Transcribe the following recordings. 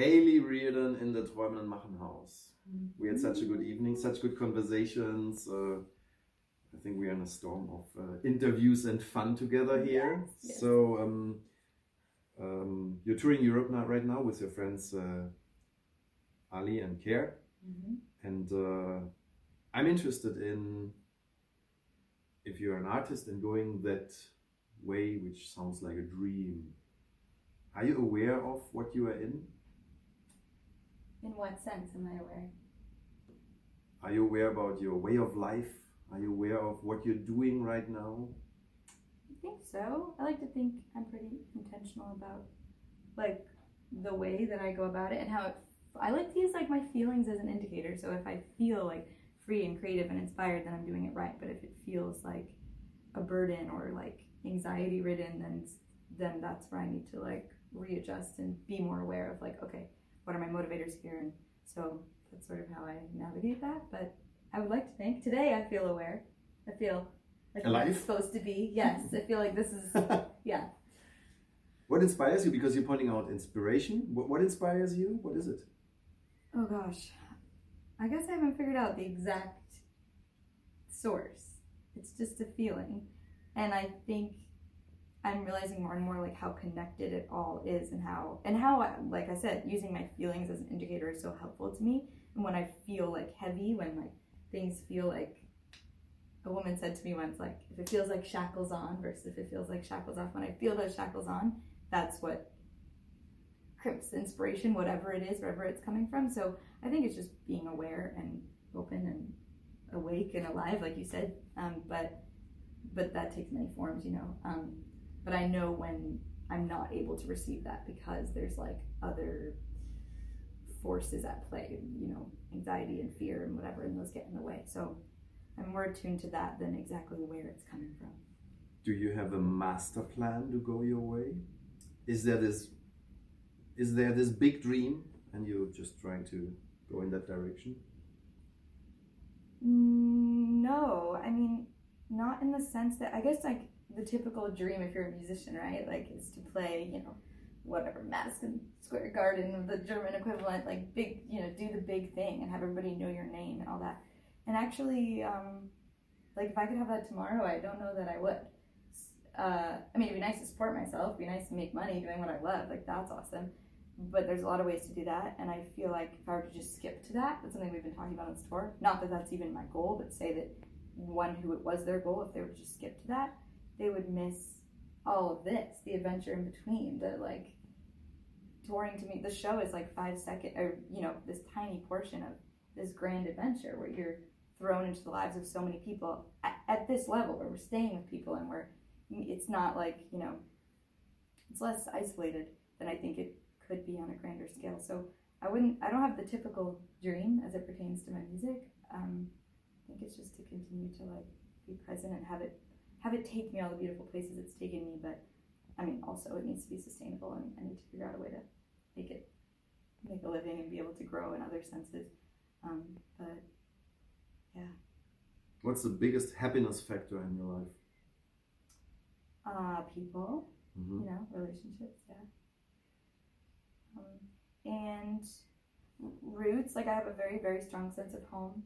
Haley Reardon in the Träumen und Machen House. We had such a good evening, such good conversations. Uh, I think we are in a storm of uh, interviews and fun together here. Yes, yes. So um, um, you're touring Europe now, right now, with your friends uh, Ali and Care, Mhm. and uh, I'm interested in if you're an artist and going that way, which sounds like a dream. Are you aware of what you are in? In what sense am I aware? Are you aware about your way of life? Are you aware of what you're doing right now? I think so. I like to think I'm pretty intentional about like the way that I go about it and how it, I like to use like my feelings as an indicator. So if I feel like free and creative and inspired, then I'm doing it right. But if it feels like a burden or like anxiety ridden, then then that's where I need to like readjust and be more aware of like okay, my motivators here? And so that's sort of how I navigate that. But I would like to think today I feel aware. I feel like I'm supposed to be. Yes, I feel like this is yeah. what inspires you? Because you're pointing out inspiration. What, what inspires you? What is it? Oh gosh, I guess I haven't figured out the exact source. It's just a feeling, and I think I'm realizing more and more like how connected it all is, and how and how like I said, using my feelings as an indicator is so helpful to me. And when I feel like heavy, when like things feel like a woman said to me once, like if it feels like shackles on versus if it feels like shackles off. When I feel those shackles on, that's what crimps inspiration, whatever it is, wherever it's coming from. So I think it's just being aware and open and awake and alive, like you said. Um, but but that takes many forms, you know. Um, but I know when I'm not able to receive that because there's like other forces at play, you know, anxiety and fear and whatever, and those get in the way. So I'm more attuned to that than exactly where it's coming from. Do you have a master plan to go your way? Is there this is there this big dream and you're just trying to go in that direction? Mm, No, I mean, not in the sense that I guess like the typical dream if you're a musician, right? Like is to play, you know, whatever Madison Square Garden, the German equivalent, like big, you know, do the big thing and have everybody know your name and all that. And actually, um, like if I could have that tomorrow, I don't know that I would. Uh, I mean, it'd be nice to support myself, it'd be nice to make money doing what I love, like that's awesome. But there's a lot of ways to do that, and I feel like if I were to just skip to that, that's something we've been talking about on this tour. Not that that's even my goal, but say that one who it was their goal, if they were to just skip to that, they would miss all of this, the adventure in between, the like touring to me. The show is like five second, or you know, this tiny portion of this grand adventure where you're thrown into the lives of so many people at, at this level, where we're staying with people and we're. It's not like you know, it's less isolated than I think it could be on a grander scale. So I wouldn't. I don't have the typical dream as it pertains to my music. Um, I think it's just to continue to like be present and have it have it take me all the beautiful places it's taken me. But I mean, also it needs to be sustainable, and I need to figure out a way to make it make a living and be able to grow in other senses. Um, but yeah. What's the biggest happiness factor in your life? uh, people, Mhm. you know, relationships, yeah. Um, and roots, like I have a very, very strong sense of home,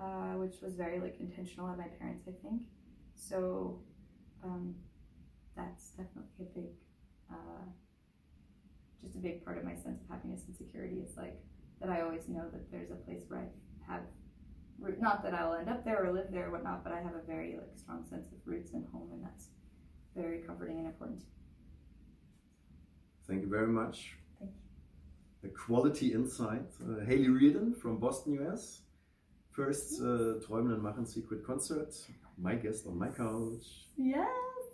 uh, which was very like intentional of my parents, I think. So um, that's definitely a big, uh, just a big part of my sense of happiness and security is like that I always know that there's a place where I have root. Not that I'll end up there or live there or whatnot, but I have a very like strong sense of roots and home, and that's very comforting and important. Thank you very much. Thank you. A quality insight. Uh, Haley Reardon from Boston, US. First uh, Träumen und Machen Secret Concert. My guest on my couch. Yes.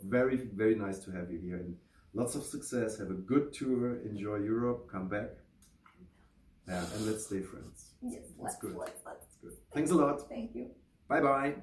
Very, very nice to have you here. And lots of success. Have a good tour. Enjoy Europe. Come back. Yeah, and let's stay friends. Yes. That's Let's, good. let's, let's. That's good. Thanks a lot. Thank you. Bye bye.